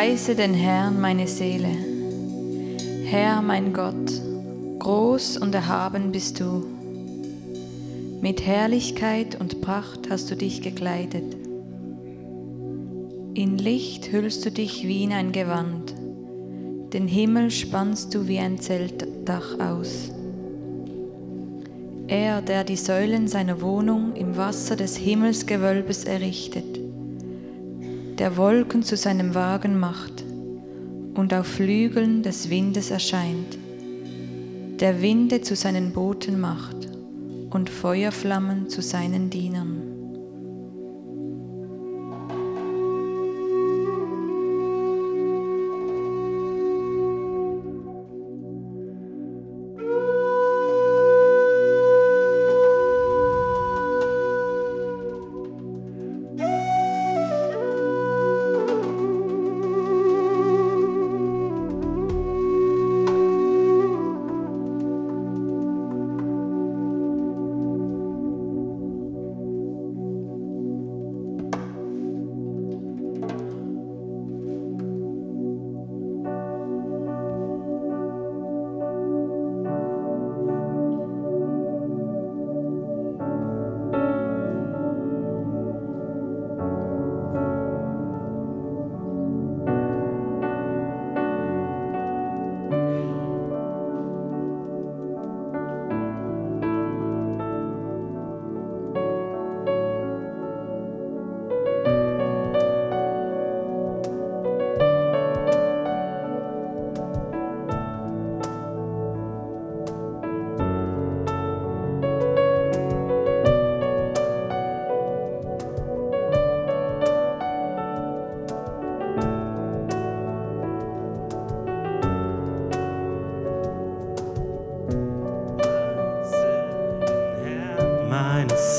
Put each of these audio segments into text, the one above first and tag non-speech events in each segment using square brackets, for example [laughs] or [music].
Preise den Herrn, meine Seele. Herr, mein Gott, groß und erhaben bist du. Mit Herrlichkeit und Pracht hast du dich gekleidet. In Licht hüllst du dich wie in ein Gewand, den Himmel spannst du wie ein Zeltdach aus. Er, der die Säulen seiner Wohnung im Wasser des Himmelsgewölbes errichtet, der Wolken zu seinem Wagen macht und auf Flügeln des Windes erscheint, der Winde zu seinen Booten macht und Feuerflammen zu seinen Dienern.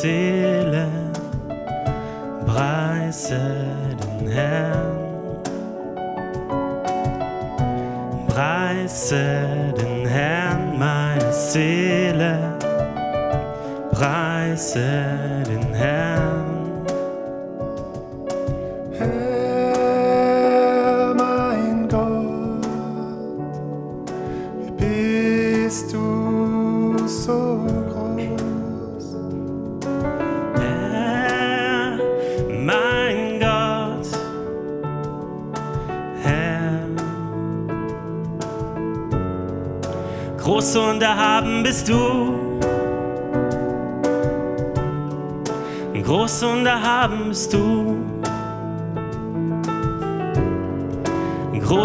Seele, preise den Herrn. Preise den Herrn, meine Seele, preise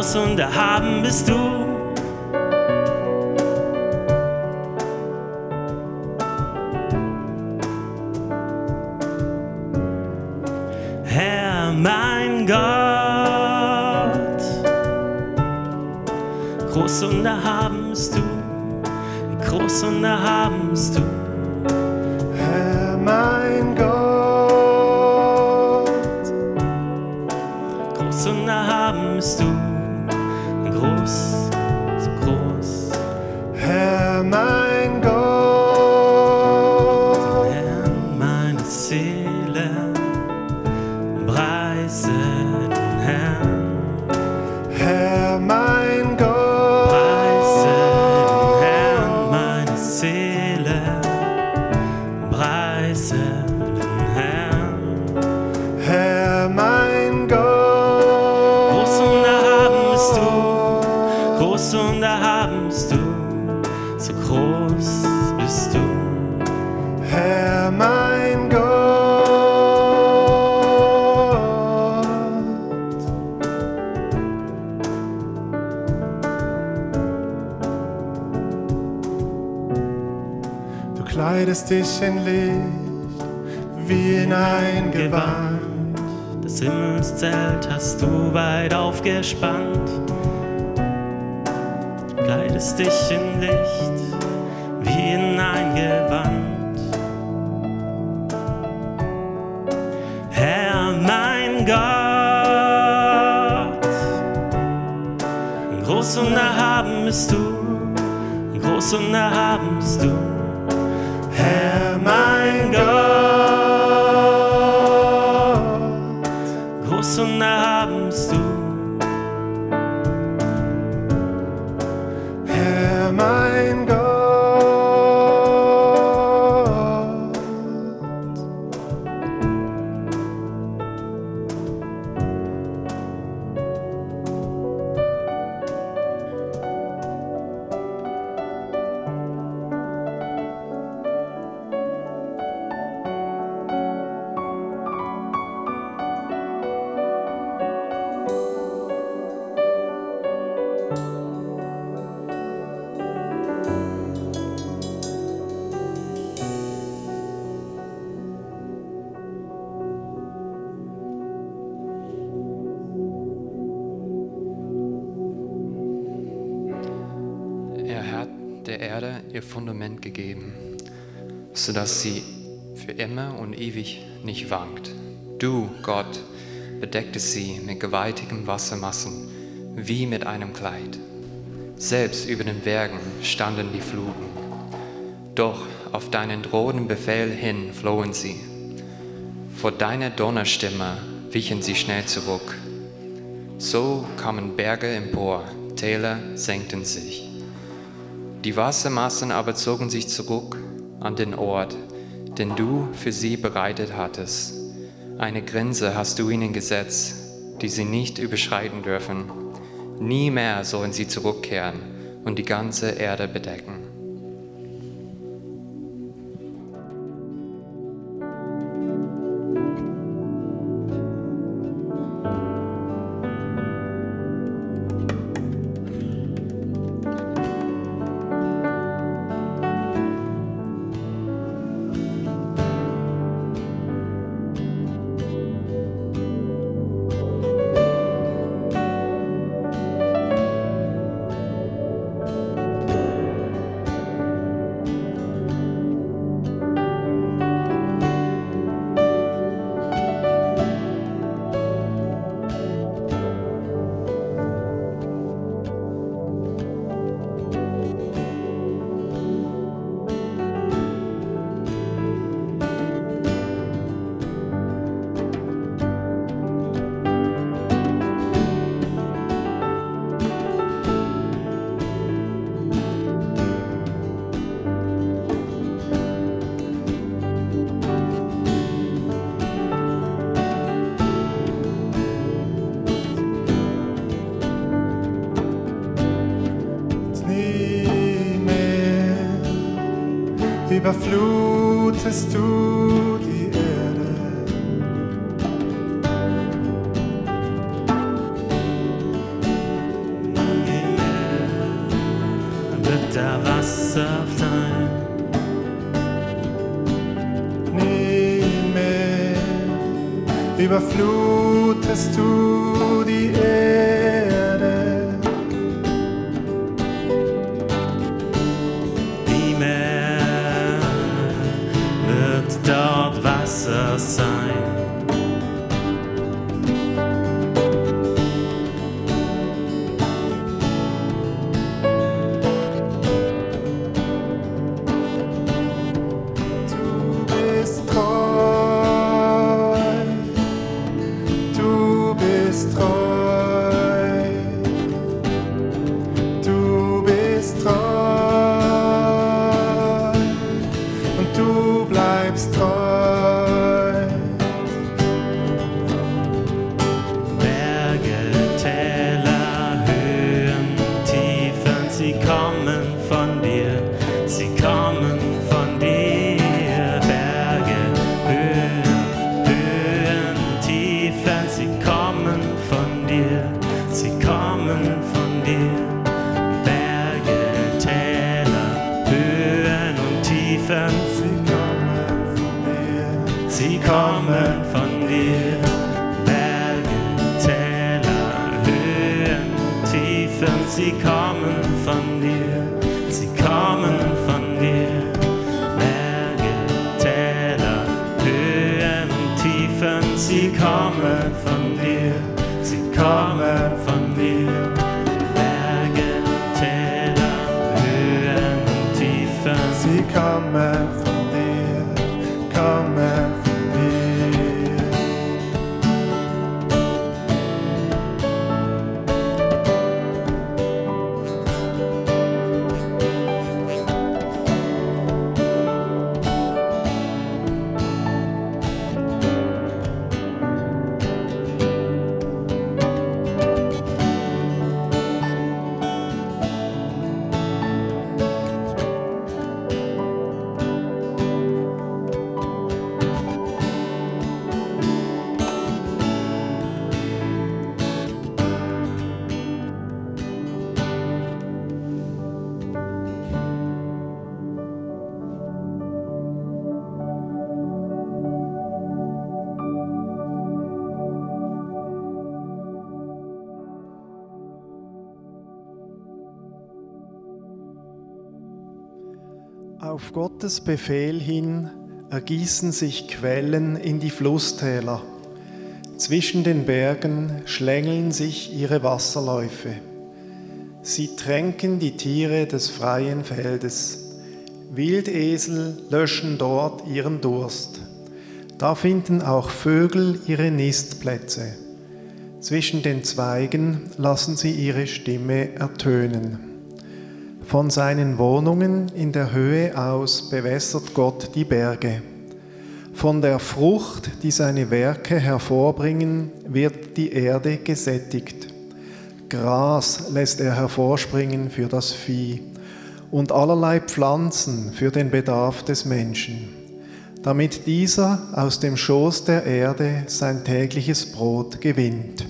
Groß und erhaben bist du. In Licht wie in ein Gewand. Das Himmelszelt hast du weit aufgespannt. Du kleidest dich in Licht wie in ein Gewand. Herr, mein Gott, groß und erhaben bist du, ihr Fundament gegeben, sodass sie für immer und ewig nicht wankt. Du, Gott, bedecktest sie mit gewaltigen Wassermassen wie mit einem Kleid. Selbst über den Bergen standen die Fluten. Doch auf deinen drohenden Befehl hin flohen sie. Vor deiner Donnerstimme wichen sie schnell zurück. So kamen Berge empor, Täler senkten sich. Die Wassermassen aber zogen sich zurück an den Ort, den du für sie bereitet hattest. Eine Grenze hast du ihnen gesetzt, die sie nicht überschreiten dürfen. Nie mehr sollen sie zurückkehren und die ganze Erde bedecken. Überflutest du die Erde. wird da Wasser sein. Nie mehr überflutest du Auf Gottes Befehl hin ergießen sich Quellen in die Flusstäler. Zwischen den Bergen schlängeln sich ihre Wasserläufe. Sie tränken die Tiere des freien Feldes. Wildesel löschen dort ihren Durst. Da finden auch Vögel ihre Nistplätze. Zwischen den Zweigen lassen sie ihre Stimme ertönen. Von seinen Wohnungen in der Höhe aus bewässert Gott die Berge. Von der Frucht, die seine Werke hervorbringen, wird die Erde gesättigt. Gras lässt er hervorspringen für das Vieh und allerlei Pflanzen für den Bedarf des Menschen, damit dieser aus dem Schoß der Erde sein tägliches Brot gewinnt.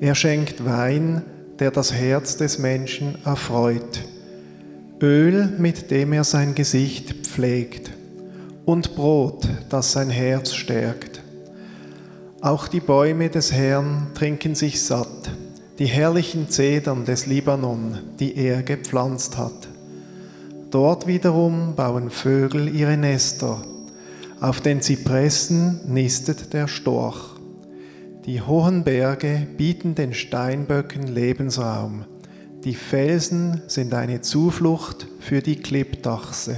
Er schenkt Wein, der das Herz des Menschen erfreut, Öl, mit dem er sein Gesicht pflegt, und Brot, das sein Herz stärkt. Auch die Bäume des Herrn trinken sich satt, die herrlichen Zedern des Libanon, die er gepflanzt hat. Dort wiederum bauen Vögel ihre Nester, auf den Zypressen nistet der Storch. Die hohen Berge bieten den Steinböcken Lebensraum. Die Felsen sind eine Zuflucht für die Klippdachse.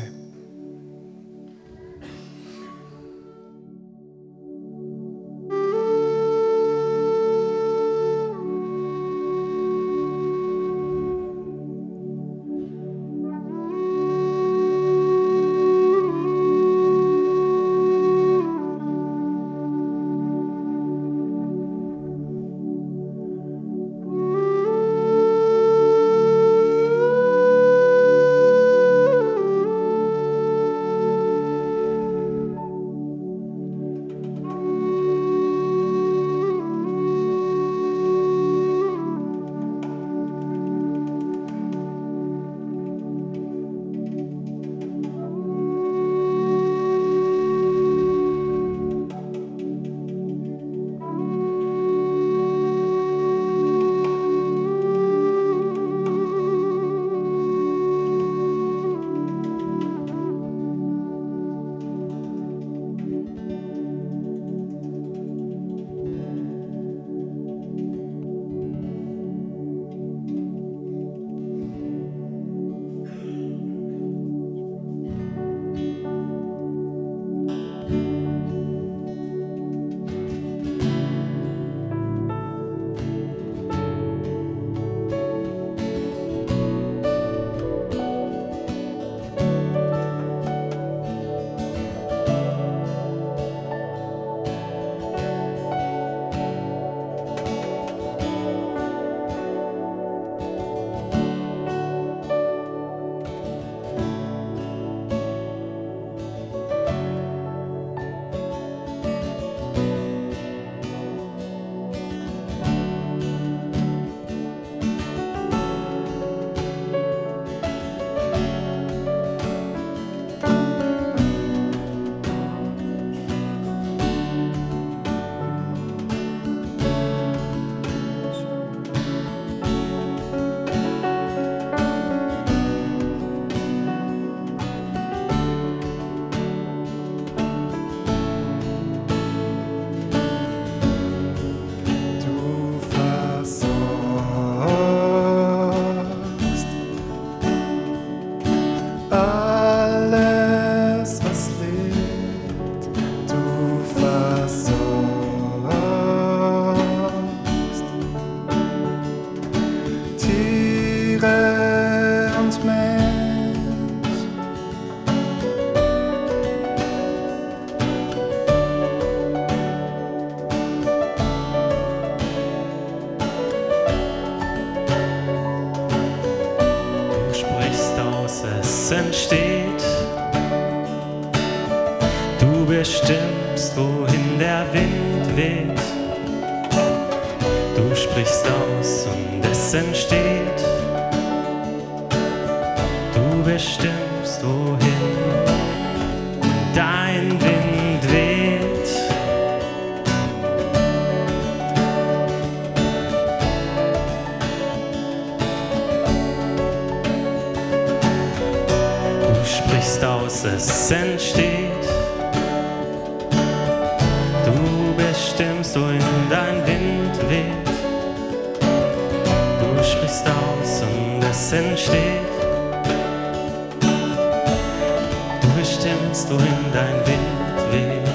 Bestimmst, wohin dein Wind weht.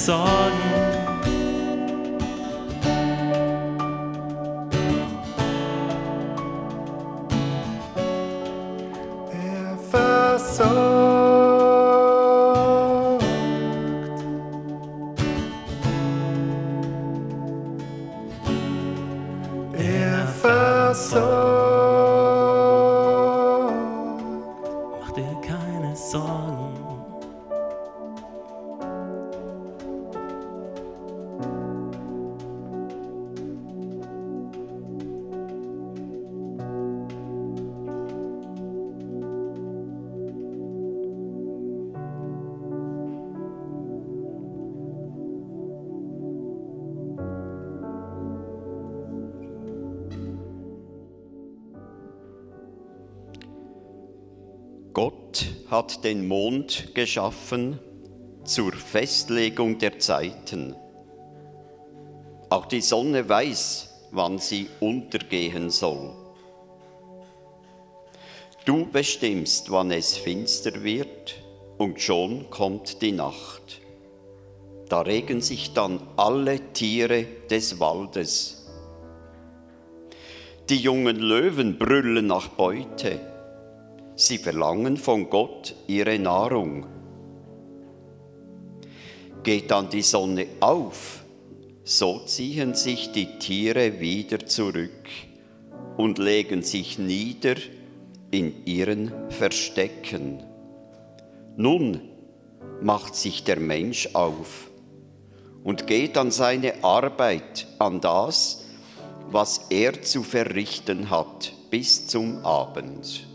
sudden hat den Mond geschaffen zur Festlegung der Zeiten. Auch die Sonne weiß, wann sie untergehen soll. Du bestimmst, wann es finster wird, und schon kommt die Nacht. Da regen sich dann alle Tiere des Waldes. Die jungen Löwen brüllen nach Beute. Sie verlangen von Gott ihre Nahrung. Geht dann die Sonne auf, so ziehen sich die Tiere wieder zurück und legen sich nieder in ihren Verstecken. Nun macht sich der Mensch auf und geht an seine Arbeit, an das, was er zu verrichten hat, bis zum Abend.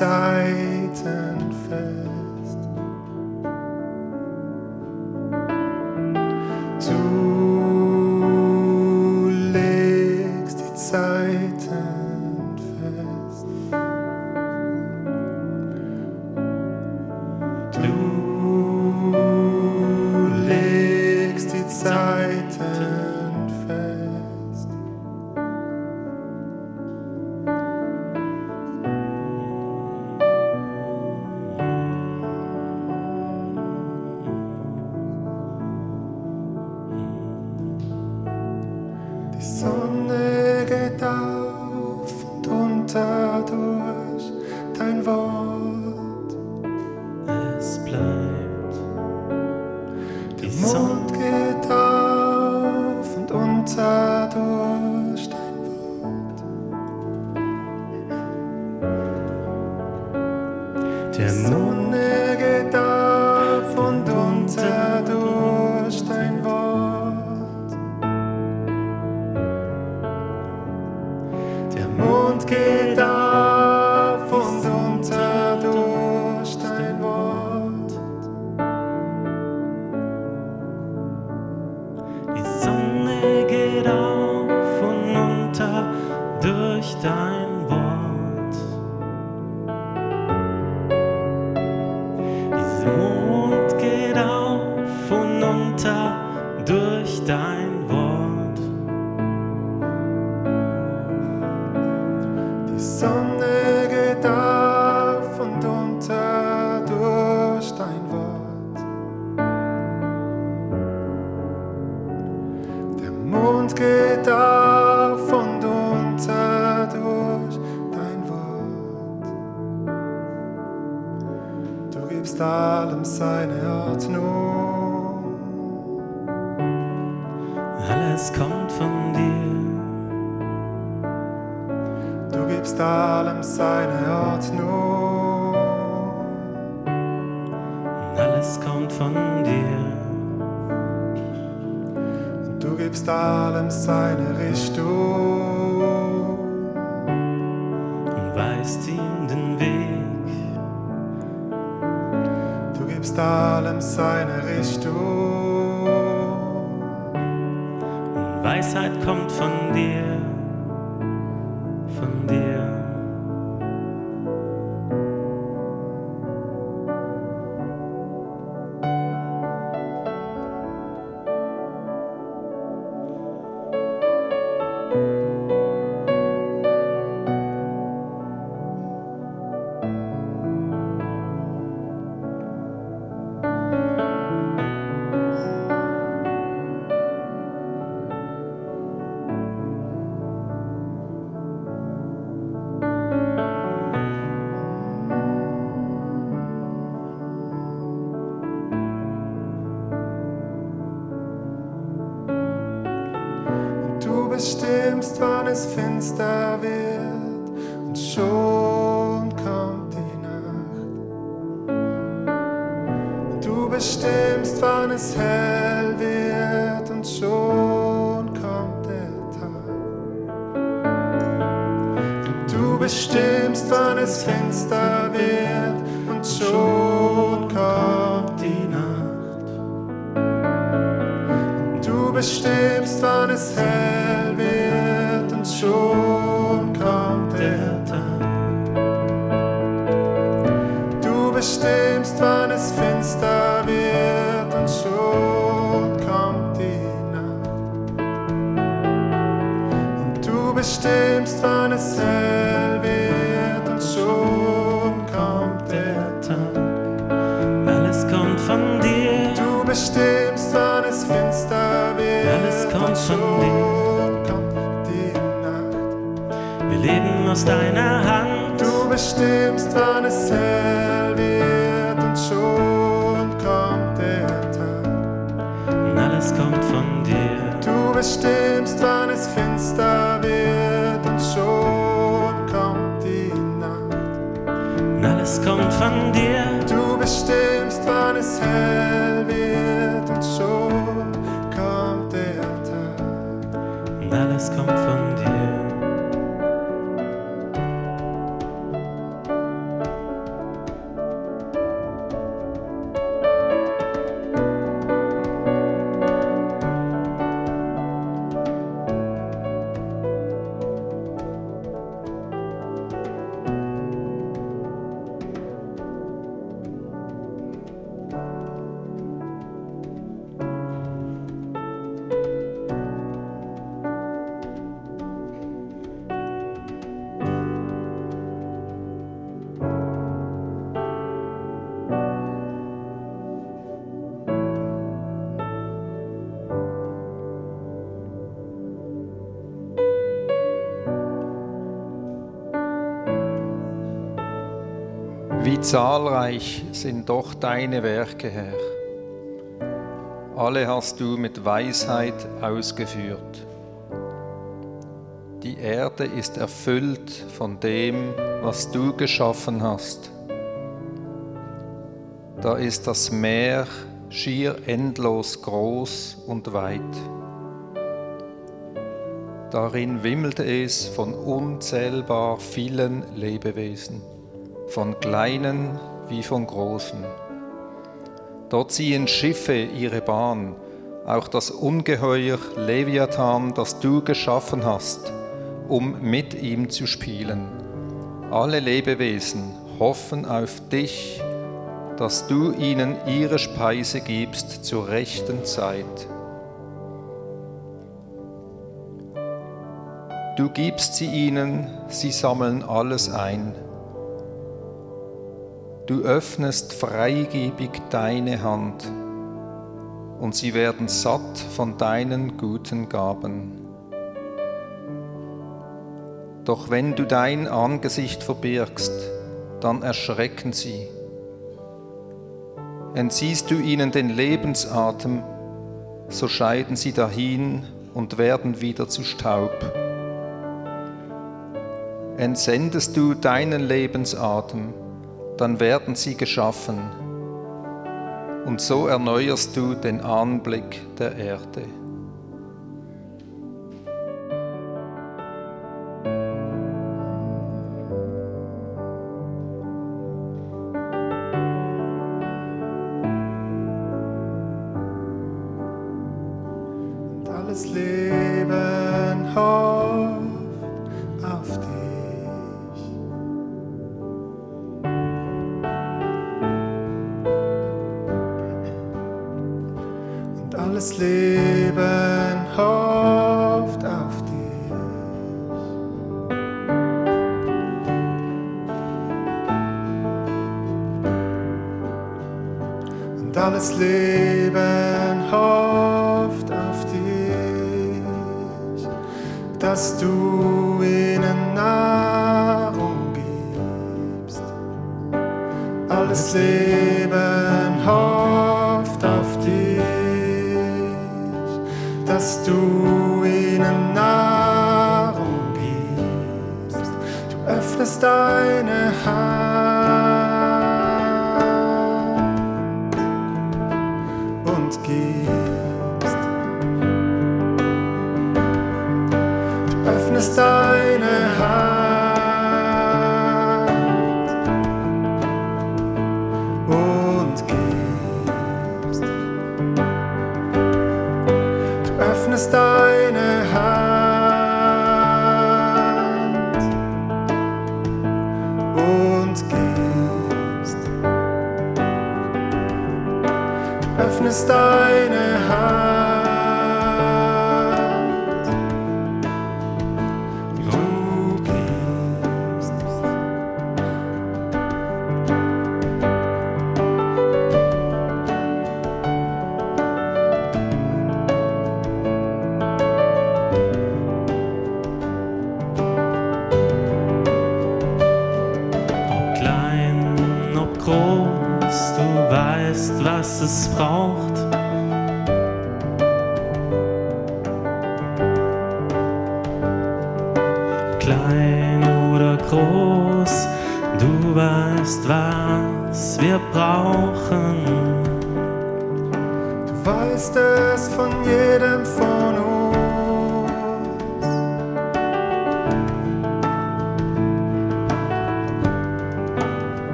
Zeiten fest. bestimmst, wann es hell wird und schon kommt der Tag. Und du bestimmst, wann es finster wird und schon kommt die Nacht. Und du bestimmst, wann es hell es. Alles kommt von dir. Du bestimmst, wann es finster wird. Alles kommt von. Kommt die Nacht. Wir leben aus deiner Hand. Du bestimmst, wann es hell wird und schon kommt der Tag. Alles kommt von dir. Du bestimmst zum. Wie zahlreich sind doch deine Werke, Herr. Alle hast du mit Weisheit ausgeführt. Die Erde ist erfüllt von dem, was du geschaffen hast. Da ist das Meer schier endlos groß und weit. Darin wimmelte es von unzählbar vielen Lebewesen, von kleinen wie von großen. Dort ziehen Schiffe ihre Bahn, auch das Ungeheuer Leviathan, das du geschaffen hast, um mit ihm zu spielen. Alle Lebewesen hoffen auf dich, dass du ihnen ihre Speise gibst zur rechten Zeit. Du gibst sie ihnen, sie sammeln alles ein. Du öffnest freigebig deine Hand und sie werden satt von deinen guten Gaben. Doch wenn du dein Angesicht verbirgst, dann erschrecken sie. Entziehst du ihnen den Lebensatem, so scheiden sie dahin und werden wieder zu Staub entsendest du deinen Lebensatem, dann werden sie geschaffen. Und so erneuerst du den Anblick der Erde.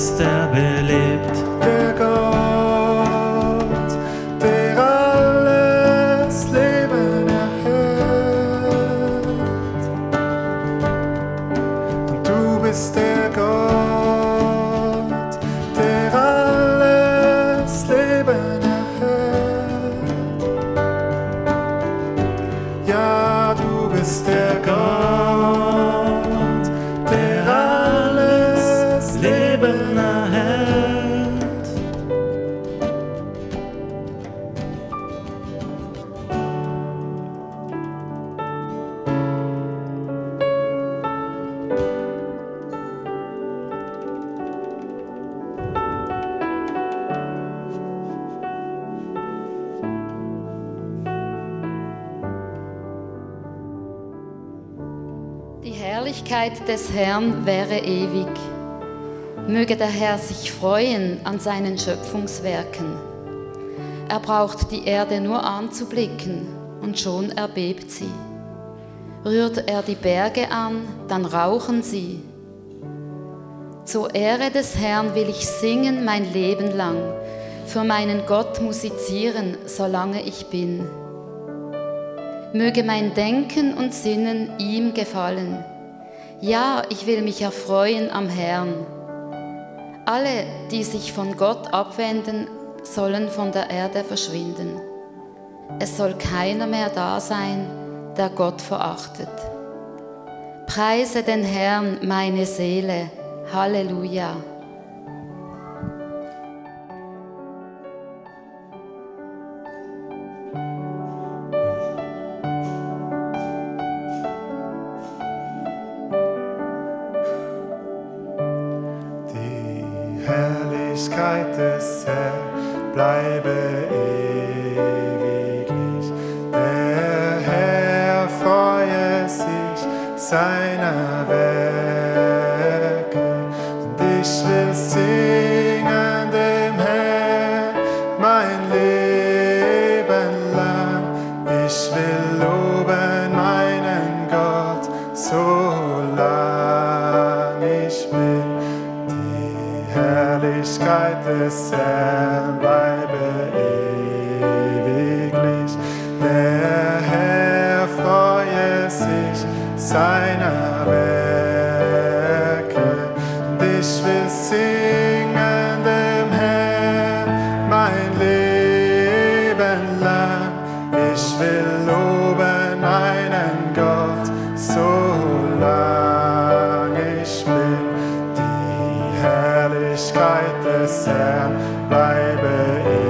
Gottes, Möge der Herr sich freuen an seinen Schöpfungswerken. Er braucht die Erde nur anzublicken und schon erbebt sie. Rührt er die Berge an, dann rauchen sie. Zur Ehre des Herrn will ich singen mein Leben lang, für meinen Gott musizieren, solange ich bin. Möge mein Denken und Sinnen ihm gefallen. Ja, ich will mich erfreuen am Herrn. Alle, die sich von Gott abwenden, sollen von der Erde verschwinden. Es soll keiner mehr da sein, der Gott verachtet. Preise den Herrn, meine Seele. Halleluja. Bleibe ewiglich.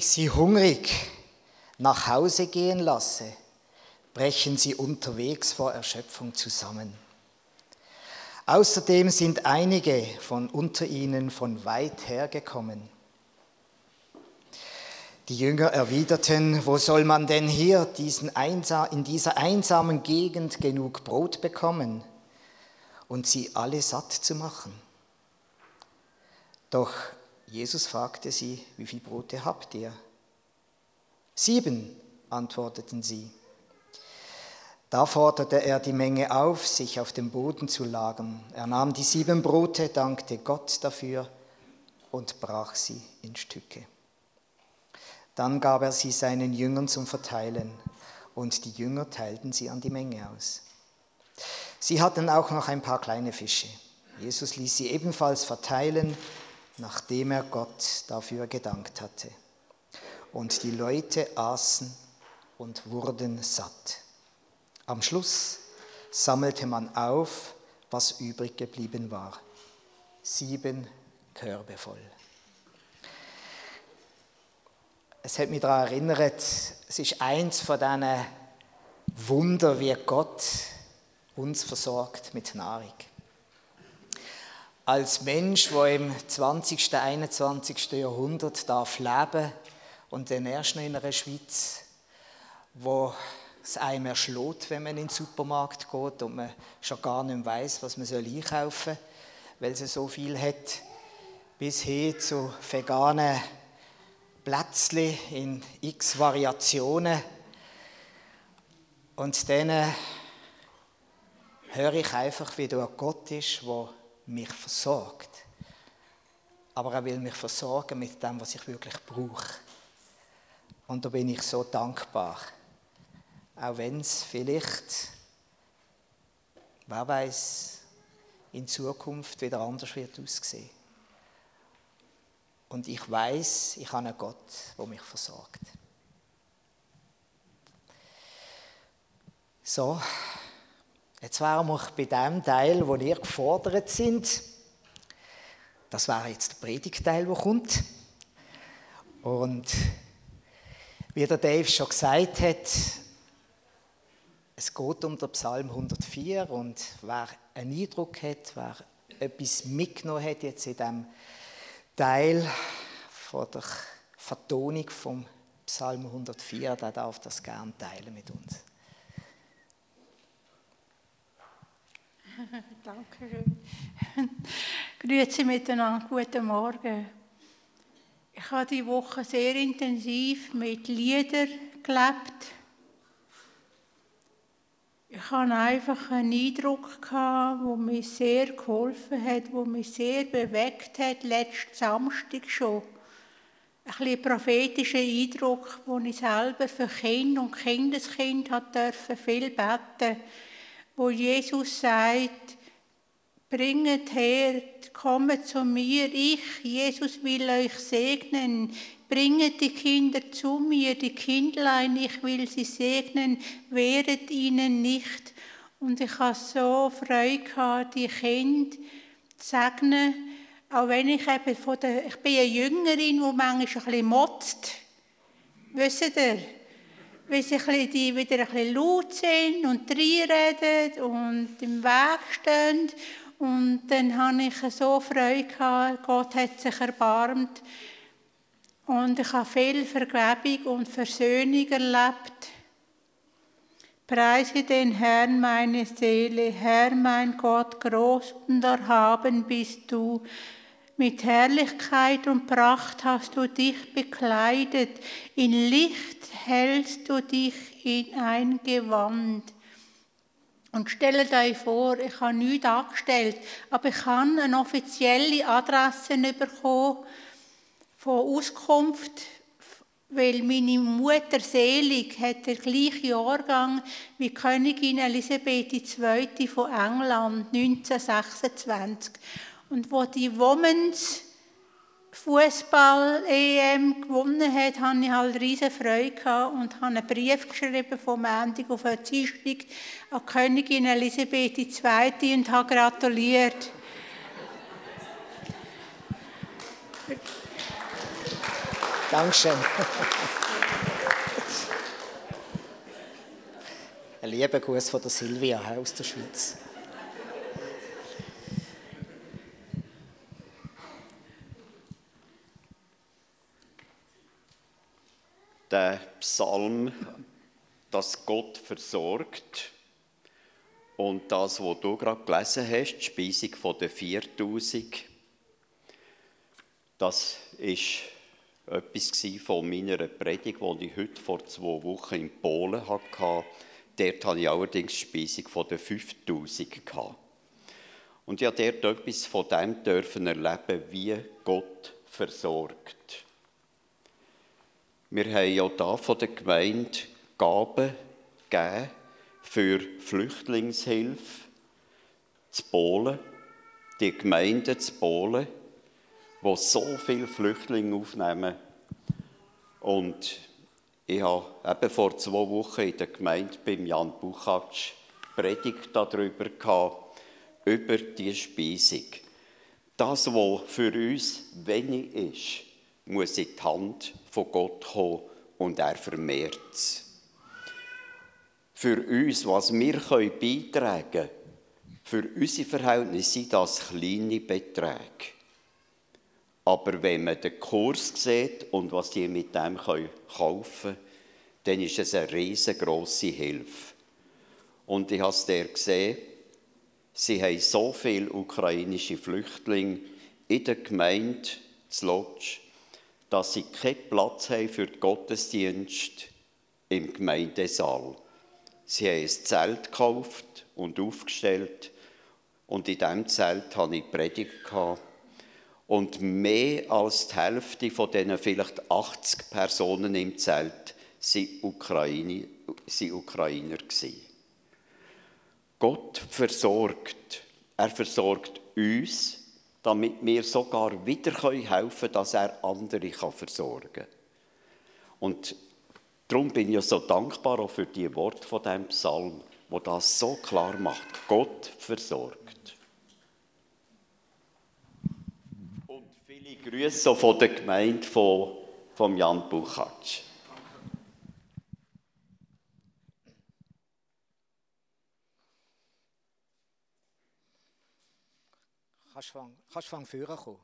Ich sie hungrig nach Hause gehen lasse, brechen sie unterwegs vor Erschöpfung zusammen. Außerdem sind einige von unter ihnen von weit her gekommen. Die Jünger erwiderten, wo soll man denn hier in dieser einsamen Gegend genug Brot bekommen und sie alle satt zu machen? Doch Jesus fragte sie, wie viel Brote habt ihr? Sieben, antworteten sie. Da forderte er die Menge auf, sich auf dem Boden zu lagern. Er nahm die sieben Brote, dankte Gott dafür und brach sie in Stücke. Dann gab er sie seinen Jüngern zum Verteilen und die Jünger teilten sie an die Menge aus. Sie hatten auch noch ein paar kleine Fische. Jesus ließ sie ebenfalls verteilen, nachdem er Gott dafür gedankt hatte. Und die Leute aßen und wurden satt. Am Schluss sammelte man auf, was übrig geblieben war. Sieben Körbe voll. Es hat mich daran erinnert, es ist eins von diesen Wunder, wie Gott uns versorgt mit Nahrung. Als Mensch, der im 20. 21. Jahrhundert darf leben und dann erst in einer Schweiz, wo es einem erschlägt, wenn man in den Supermarkt geht und man schon gar nicht weiß, was man einkaufen soll, weil es so viel hat, bis hin zu veganen Plätzchen in x Variationen. Und dann höre ich einfach, wie da Gott ist, der mich versorgt. Aber er will mich versorgen mit dem, was ich wirklich brauche. Und da bin ich so dankbar. Auch wenn es vielleicht, wer weiß, in Zukunft wieder anders wird aussehen. Und ich weiß, ich habe einen Gott, der mich versorgt. So, jetzt wären wir bei dem Teil, wo ihr gefordert sind. Das wäre jetzt der Predigteil, der kommt. Und wie der Dave schon gesagt hat, es geht um den Psalm 104 und wer einen Eindruck hat, wer etwas mitgenommen hat jetzt in diesem Teil von der Vertonung vom Psalm 104, der darf das gerne teilen mit uns. [laughs] Danke schön. Grüezi miteinander, guten Morgen. Ich habe die Woche sehr intensiv mit Liedern gelebt. Ich hatte einfach einen Eindruck, der mir sehr geholfen hat, der mich sehr bewegt hat, letzten Samstag schon. Ein bisschen prophetischer Eindruck, wo ich selber für Kinder und Kindeskind durfte viel beten, wo Jesus sagt, bringet her, kommet zu mir, ich, Jesus, will euch segnen, Bringet die Kinder zu mir, die Kindlein, ich will sie segnen, wehret ihnen nicht. Und ich habe so Freude gehabt, die Kinder zu segnen, auch wenn ich eben von der, ich bin eine Jüngerin, die manchmal ein bisschen motzt. Wisst ihr? Weil sie die wieder ein bisschen laut sind und reinreden und im Weg stehen. Und dann habe ich so Freude gehabt, Gott hat sich erbarmt. Und ich habe viel Vergebung und Versöhnung erlebt. Preise den Herrn meine Seele, Herr mein Gott, groß und erhaben bist du. Mit Herrlichkeit und Pracht hast du dich bekleidet, in Licht hältst du dich in ein Gewand. Und stellt euch vor, ich habe nichts angestellt, aber ich habe eine offizielle Adresse bekommen, von Auskunft, weil meine Mutter selig hat der gleiche Jahrgang wie Königin Elisabeth II. von England 1926. Und wo die Women's Fußball-EM gewonnen hat, hatte ich halt riesige Freude und habe einen Brief geschrieben vom Montag auf Dienstag an Königin Elisabeth II. und habe gratuliert. Dankeschön. Ein lieber Gruß von der Silvia aus der Schweiz. Der Psalm, dass Gott versorgt und das, was du gerade gelesen hast, die Speisung der 4000, das ist etwas von meiner Predigt, die ich heute vor zwei Wochen in Polen hatte. Dort hatte ich allerdings die Speisung den 5000 Und ich durfte dort etwas von dem dürfen erleben, wie Gott versorgt. Wir haben ja da von der Gemeinde Gaben gegeben für Flüchtlingshilfe zu Polen, die Gemeinde zu Polen, wo so viele Flüchtlinge aufnehmen. Und ich habe eben vor zwei Wochen in der Gemeinde beim Jan Buchatsch Predigt darüber gehabt, über die Speisung. Das, was für uns wenig ist, muss in die Hand von Gott kommen und er vermehrt es. Für uns, was wir beitragen können, für unsere Verhältnisse sind das kleine Beträge. Aber wenn man den Kurs sieht und was die mit dem kaufen können, dann ist es eine riesengroße Hilfe. Und ich habe es dir gesehen, sie haben so viele ukrainische Flüchtlinge in der Gemeinde zu Lodz, dass sie keinen Platz haben für den Gottesdienst im Gemeindesaal. Sie haben ein Zelt gekauft und aufgestellt und in diesem Zelt hatte ich Predigt. Und mehr als die Hälfte von diesen vielleicht 80 Personen im Zelt waren Ukrainer. Ukrainer Gott versorgt. Er versorgt uns, damit wir sogar wieder helfen können, dass er andere versorgen kann. Und darum bin ich so dankbar auch für die Worte von diesem Psalm, wo das so klar macht. Gott versorgt. Und viele Grüße von der Gemeinde von, von Jan Buchatsch. Kannst du von vorne kommen?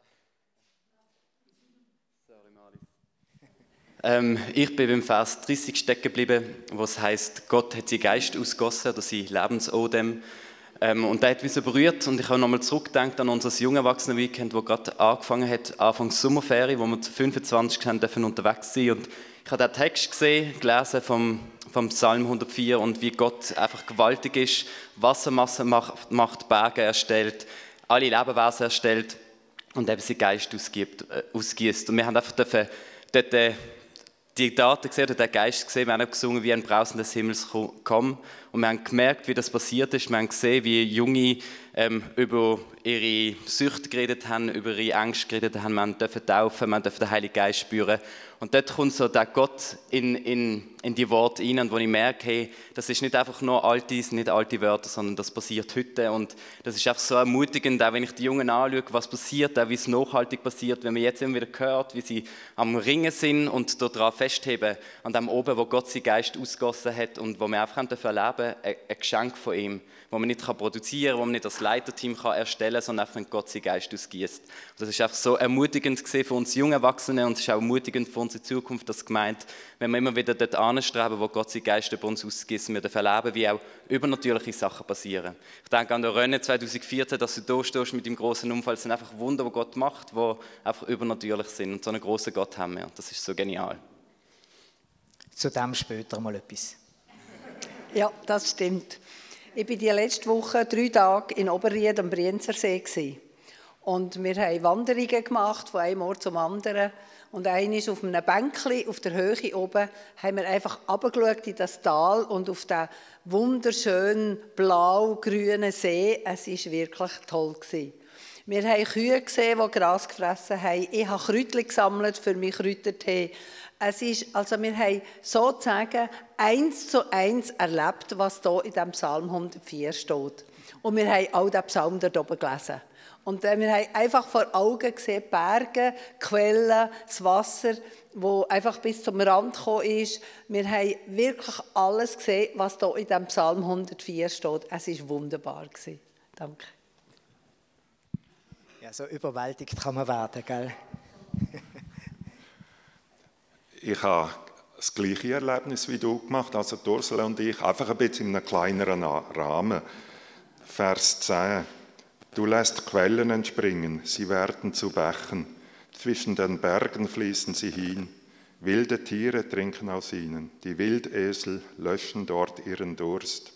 Sorry, Malis. [laughs] ähm, ich bin beim Vers 30 stecken geblieben, wo es heißt, Gott hat seinen Geist ausgossen oder sein Lebensodem. Ähm, und der hat mich so berührt und ich habe nochmal zurückgedacht an unser junge Erwachsenen-Weekend, das gerade angefangen hat, Anfang Sommerferien, wo wir zu 25 haben, dürfen unterwegs sein und ich habe den Text gesehen, gelesen vom, vom Psalm 104 und wie Gott einfach gewaltig ist, Wassermassen macht, macht Berge erstellt, alle Lebewesen erstellt und eben seinen Geist äh, ausgießt. Und wir haben einfach dürfen, dort äh, die Daten gesehen, oder den Geist gesehen, wir haben auch gesungen, wie ein Brausen des Himmels kommt. Und wir haben gemerkt, wie das passiert ist. Wir haben gesehen, wie Junge ähm, über ihre Süchte geredet haben, über ihre Angst geredet haben. Wir dürfen taufen, wir dürfen den Heiligen Geist spüren. Und dort kommt so der Gott in, in, in die Worte rein, und wo ich merke, hey, das ist nicht einfach nur alte, nicht alte Wörter, sondern das passiert heute. Und das ist einfach so ermutigend, auch wenn ich die Jungen anschaue, was passiert, auch wie es nachhaltig passiert, wenn man jetzt immer wieder hört, wie sie am Ringen sind und daran festheben, an dem oben, wo Gott seinen Geist ausgossen hat und wo wir einfach erleben erleben, ein Geschenk von ihm wo man nicht produzieren kann, wo man nicht das Leiterteam erstellen kann, sondern einfach, Gott seinen Geist ausgießt. Das ist einfach so ermutigend für uns jungen Erwachsene und es ist auch ermutigend für unsere Zukunft, das gemeint, wenn wir immer wieder dort anstreben, wo Gott seinen Geist über uns ausgießt, wir dürfen erleben, wie auch übernatürliche Sachen passieren. Ich denke an der Rennen 2014, dass du da stehst mit dem großen Unfall, es sind einfach Wunder, die Gott macht, die einfach übernatürlich sind und so einen großen Gott haben wir. Und das ist so genial. Zu dem später mal etwas. Ja, das stimmt. Ich war die letzte Woche drei Tage in Oberried am Brienzersee. Und wir haben Wanderungen gemacht, von einem Ort zum anderen. Und eines auf einem Bänkchen auf der Höhe oben haben wir einfach abgeschaut in das Tal und auf den wunderschönen blau-grünen See. Es war wirklich toll. Wir haben Kühe gesehen, die Gras gefressen haben. Ich habe Kräutchen gesammelt für meinen Kräutertee. Es ist, also wir haben sozusagen eins zu eins erlebt, was hier in diesem Psalm 104 steht. Und wir haben auch den Psalm dort oben gelesen. Und wir haben einfach vor Augen gesehen, Berge, Quellen, das Wasser, wo einfach bis zum Rand gekommen ist. Wir haben wirklich alles gesehen, was hier in diesem Psalm 104 steht. Es war wunderbar. Danke. Ja, so überwältigt kann man werden, gell? [laughs] ich habe das gleiche Erlebnis wie du gemacht, also Ursula und ich, einfach ein bisschen in einem kleineren Rahmen. Vers 10. Du lässt Quellen entspringen, sie werden zu Bächen. Zwischen den Bergen fließen sie hin. Wilde Tiere trinken aus ihnen. Die Wildesel löschen dort ihren Durst.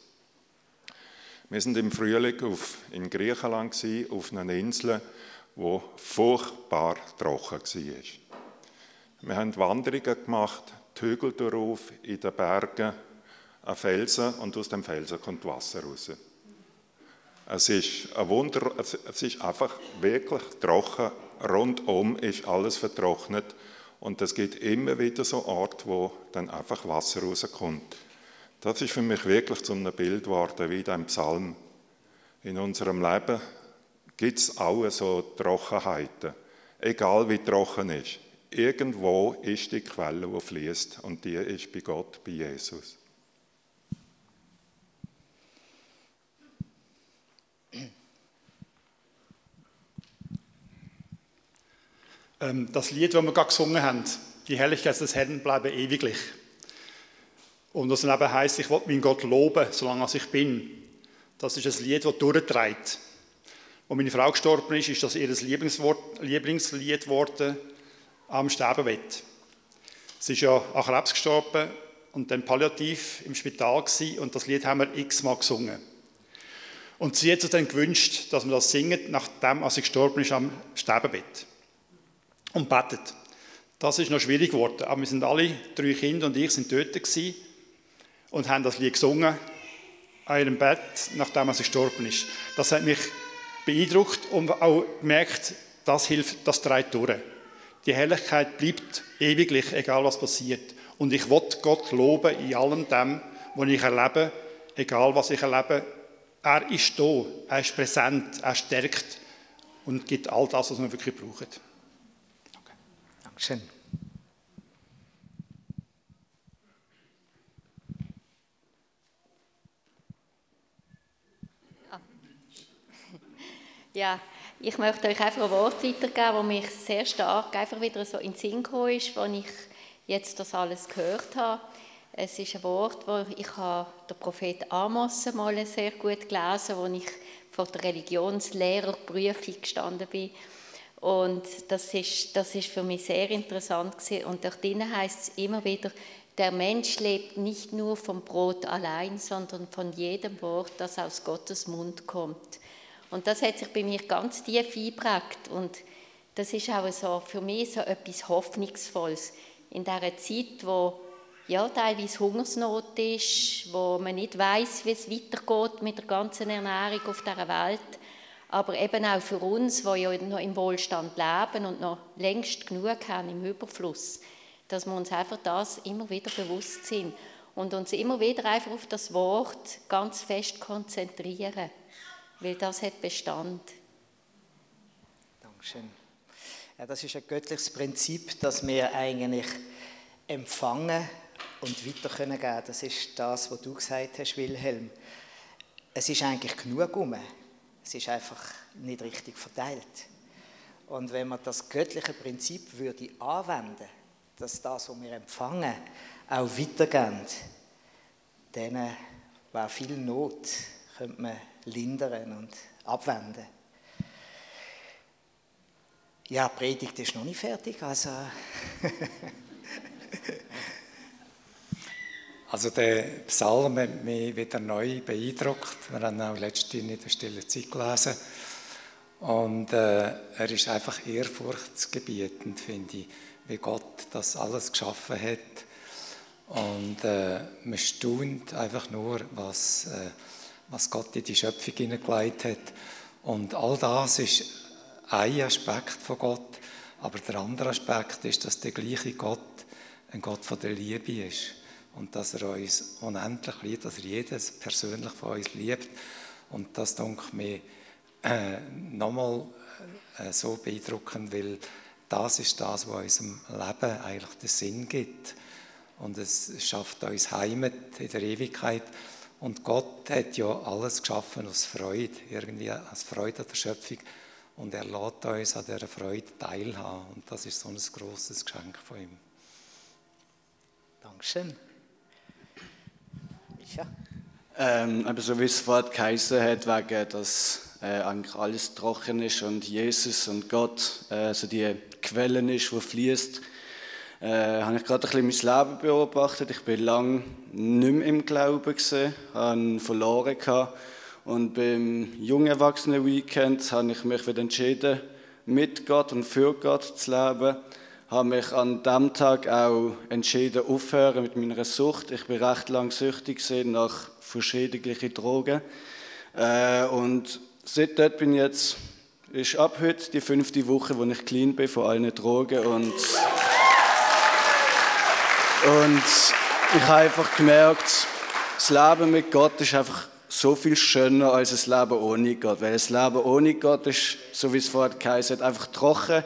Wir sind im Frühling auf, in Griechenland gewesen, auf einer Insel, wo furchtbar trocken war. Wir haben Wanderungen gemacht, die Hügel darauf, in den Bergen, ein Felsen und aus dem Felsen kommt Wasser raus. Es ist ein Wunder, es ist einfach wirklich trocken, rundum ist alles vertrocknet und es gibt immer wieder so Orte, wo dann einfach Wasser rauskommt. Das ist für mich wirklich zu einem Bild geworden, wie in diesem Psalm. In unserem Leben gibt es auch so Trockenheiten, egal wie trocken ist. Irgendwo ist die Quelle, die fließt, und die ist bei Gott, bei Jesus. Ähm, das Lied, das wir gerade gesungen haben, die Herrlichkeit des Herrn bleibe ewiglich. Und das eben heißt, ich will meinen Gott loben, solange ich bin. Das ist ein Lied, das durchtreibt. Als meine Frau gestorben ist, ist das ihr Lieblingslied geworden am Sterbebett. Sie ist ja an Krebs gestorben und dann palliativ im Spital gewesen, und das Lied haben wir x-mal gesungen. Und sie hat sich dann gewünscht, dass wir das singen, nachdem sie gestorben ist am Sterbebett und betet. Das ist noch schwierig geworden, aber wir sind alle, drei Kinder und ich, sind dort gewesen und haben das Lied gesungen an ihrem Bett, nachdem er gestorben ist. Das hat mich beeindruckt und auch gemerkt, das hilft, das trägt durch. Die Herrlichkeit bleibt ewiglich, egal was passiert. Und ich will Gott loben in allem dem, was ich erlebe, egal was ich erlebe. Er ist da, er ist präsent, er stärkt und gibt all das, was wir wirklich brauchen. Dankeschön. Ja, ich möchte euch einfach ein Wort weitergeben, das mich sehr stark einfach wieder so in den Sinn gekommen ist, als ich jetzt das alles gehört habe. Es ist ein Wort, wo ich habe der Prophet Amos mal sehr gut gelesen, wo ich vor der Religionslehrerprüfung gestanden bin und das ist, das ist für mich sehr interessant gewesen. Und dort drinnen heißt es immer wieder, der Mensch lebt nicht nur vom Brot allein, sondern von jedem Wort, das aus Gottes Mund kommt. Und das hat sich bei mir ganz tief eingeprägt. Und das ist auch so, für mich so etwas Hoffnungsvolles. In dieser Zeit, wo ja, teilweise Hungersnot ist, wo man nicht weiß, wie es weitergeht mit der ganzen Ernährung auf dieser Welt, aber eben auch für uns, die ja noch im Wohlstand leben und noch längst genug haben im Überfluss, dass wir uns einfach das immer wieder bewusst sind und uns immer wieder einfach auf das Wort ganz fest konzentrieren, weil das hat Bestand. Dankeschön. Ja, das ist ein göttliches Prinzip, dass wir eigentlich empfangen und weiter können. Das ist das, was du gesagt hast, Wilhelm. Es ist eigentlich genug um. Es ist einfach nicht richtig verteilt. Und wenn man das göttliche Prinzip würde anwenden, dass das, was wir empfangen, auch weitergeht, dann wäre viel Not, könnte man lindern und abwenden. Ja, die Predigt ist noch nicht fertig, also [laughs] Also der Psalm hat mich wieder neu beeindruckt. Wir haben auch letztens in der stillen Zeit gelesen. Und äh, er ist einfach ehrfurchtsgebietend, finde ich, wie Gott das alles geschaffen hat. Und äh, man staunt einfach nur, was, äh, was Gott in die Schöpfung hineingelegt hat. Und all das ist ein Aspekt von Gott. Aber der andere Aspekt ist, dass der gleiche Gott ein Gott von der Liebe ist und dass er uns unendlich liebt, dass er jedes persönlich von uns liebt. Und das denke mir äh, nochmal äh, so beeindruckend, weil das ist das, was unserem Leben eigentlich den Sinn gibt. Und es schafft uns Heimat in der Ewigkeit. Und Gott hat ja alles geschaffen aus Freude, irgendwie aus Freude an der Schöpfung. Und er lässt uns an dieser Freude teilhaben. Und das ist so ein großes Geschenk von ihm. Dankeschön. Ja. Ähm, aber so wie es vorhin geheißen hat, wegen, dass äh, eigentlich alles trocken ist und Jesus und Gott äh, so die Quellen ist, die fließt, äh, habe ich gerade ein bisschen mein Leben beobachtet. Ich bin lange nicht mehr im Glauben gesehen, habe verloren gehabt. Und beim jungen Erwachsenen Weekend habe ich mich wieder entschieden, mit Gott und für Gott zu leben habe mich an dem Tag auch entschieden, aufhören mit meiner Sucht. Ich bin recht lang süchtig nach verschiedenen Drogen. Äh, und seit dort bin ich jetzt, ist ab heute die fünfte Woche, wo ich clean bin von allen Drogen und, und ich habe einfach gemerkt, das Leben mit Gott ist einfach so viel schöner als das Leben ohne Gott. Weil das Leben ohne Gott ist, so wie es vorher geheißen hat, einfach trocken.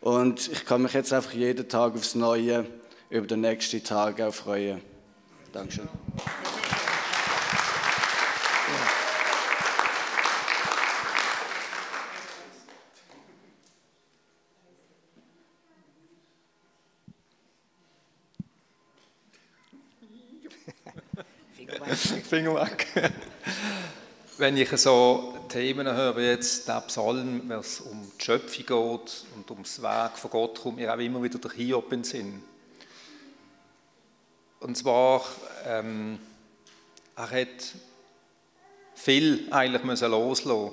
Und ich kann mich jetzt einfach jeden Tag aufs Neue über den nächsten Tag auch freuen. Dankeschön. [laughs] Finger weg. Wenn ich so Themen höre, wie jetzt der Psalm, wenn es um die Schöpfung geht und ums Werk von Gott, kommt mir auch immer wieder der Hiob in den Sinn. Und zwar, ähm, er hat viel eigentlich müssen loslassen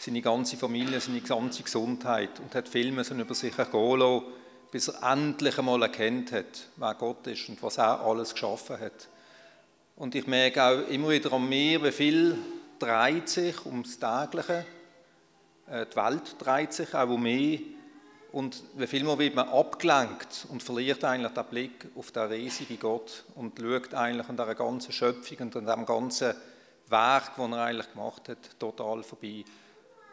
seine ganze Familie, seine ganze Gesundheit und hat viel müssen über sich ergehen lassen, bis er endlich einmal erkennt hat, wer Gott ist und was er alles geschaffen hat. Und ich merke auch immer wieder an mir, wie viel dreht sich ums Tägliche. Äh, die Welt dreht sich auch um mich. Und wie viel mehr wird man abgelenkt und verliert eigentlich den Blick auf den riesigen Gott und schaut eigentlich an dieser ganzen Schöpfung und an dem ganzen Werk, das er eigentlich gemacht hat, total vorbei.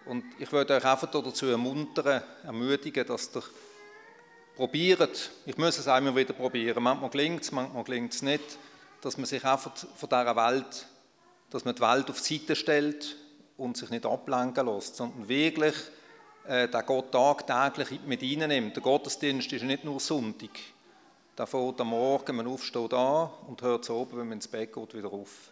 Und ich würde euch einfach dazu ermuntern, ermutigen, dass ihr probiert, ich muss es einmal wieder probieren, manchmal gelingt es, manchmal gelingt es nicht, dass man sich einfach von dieser Welt, dass man die Welt auf die Seite stellt und sich nicht ablenken lässt, sondern wirklich äh, den Gott tagtäglich mit nimmt. Der Gottesdienst ist nicht nur Sonntag. Der fängt am Morgen, man aufsteht an und hört es oben, wenn man ins Bett geht, wieder auf.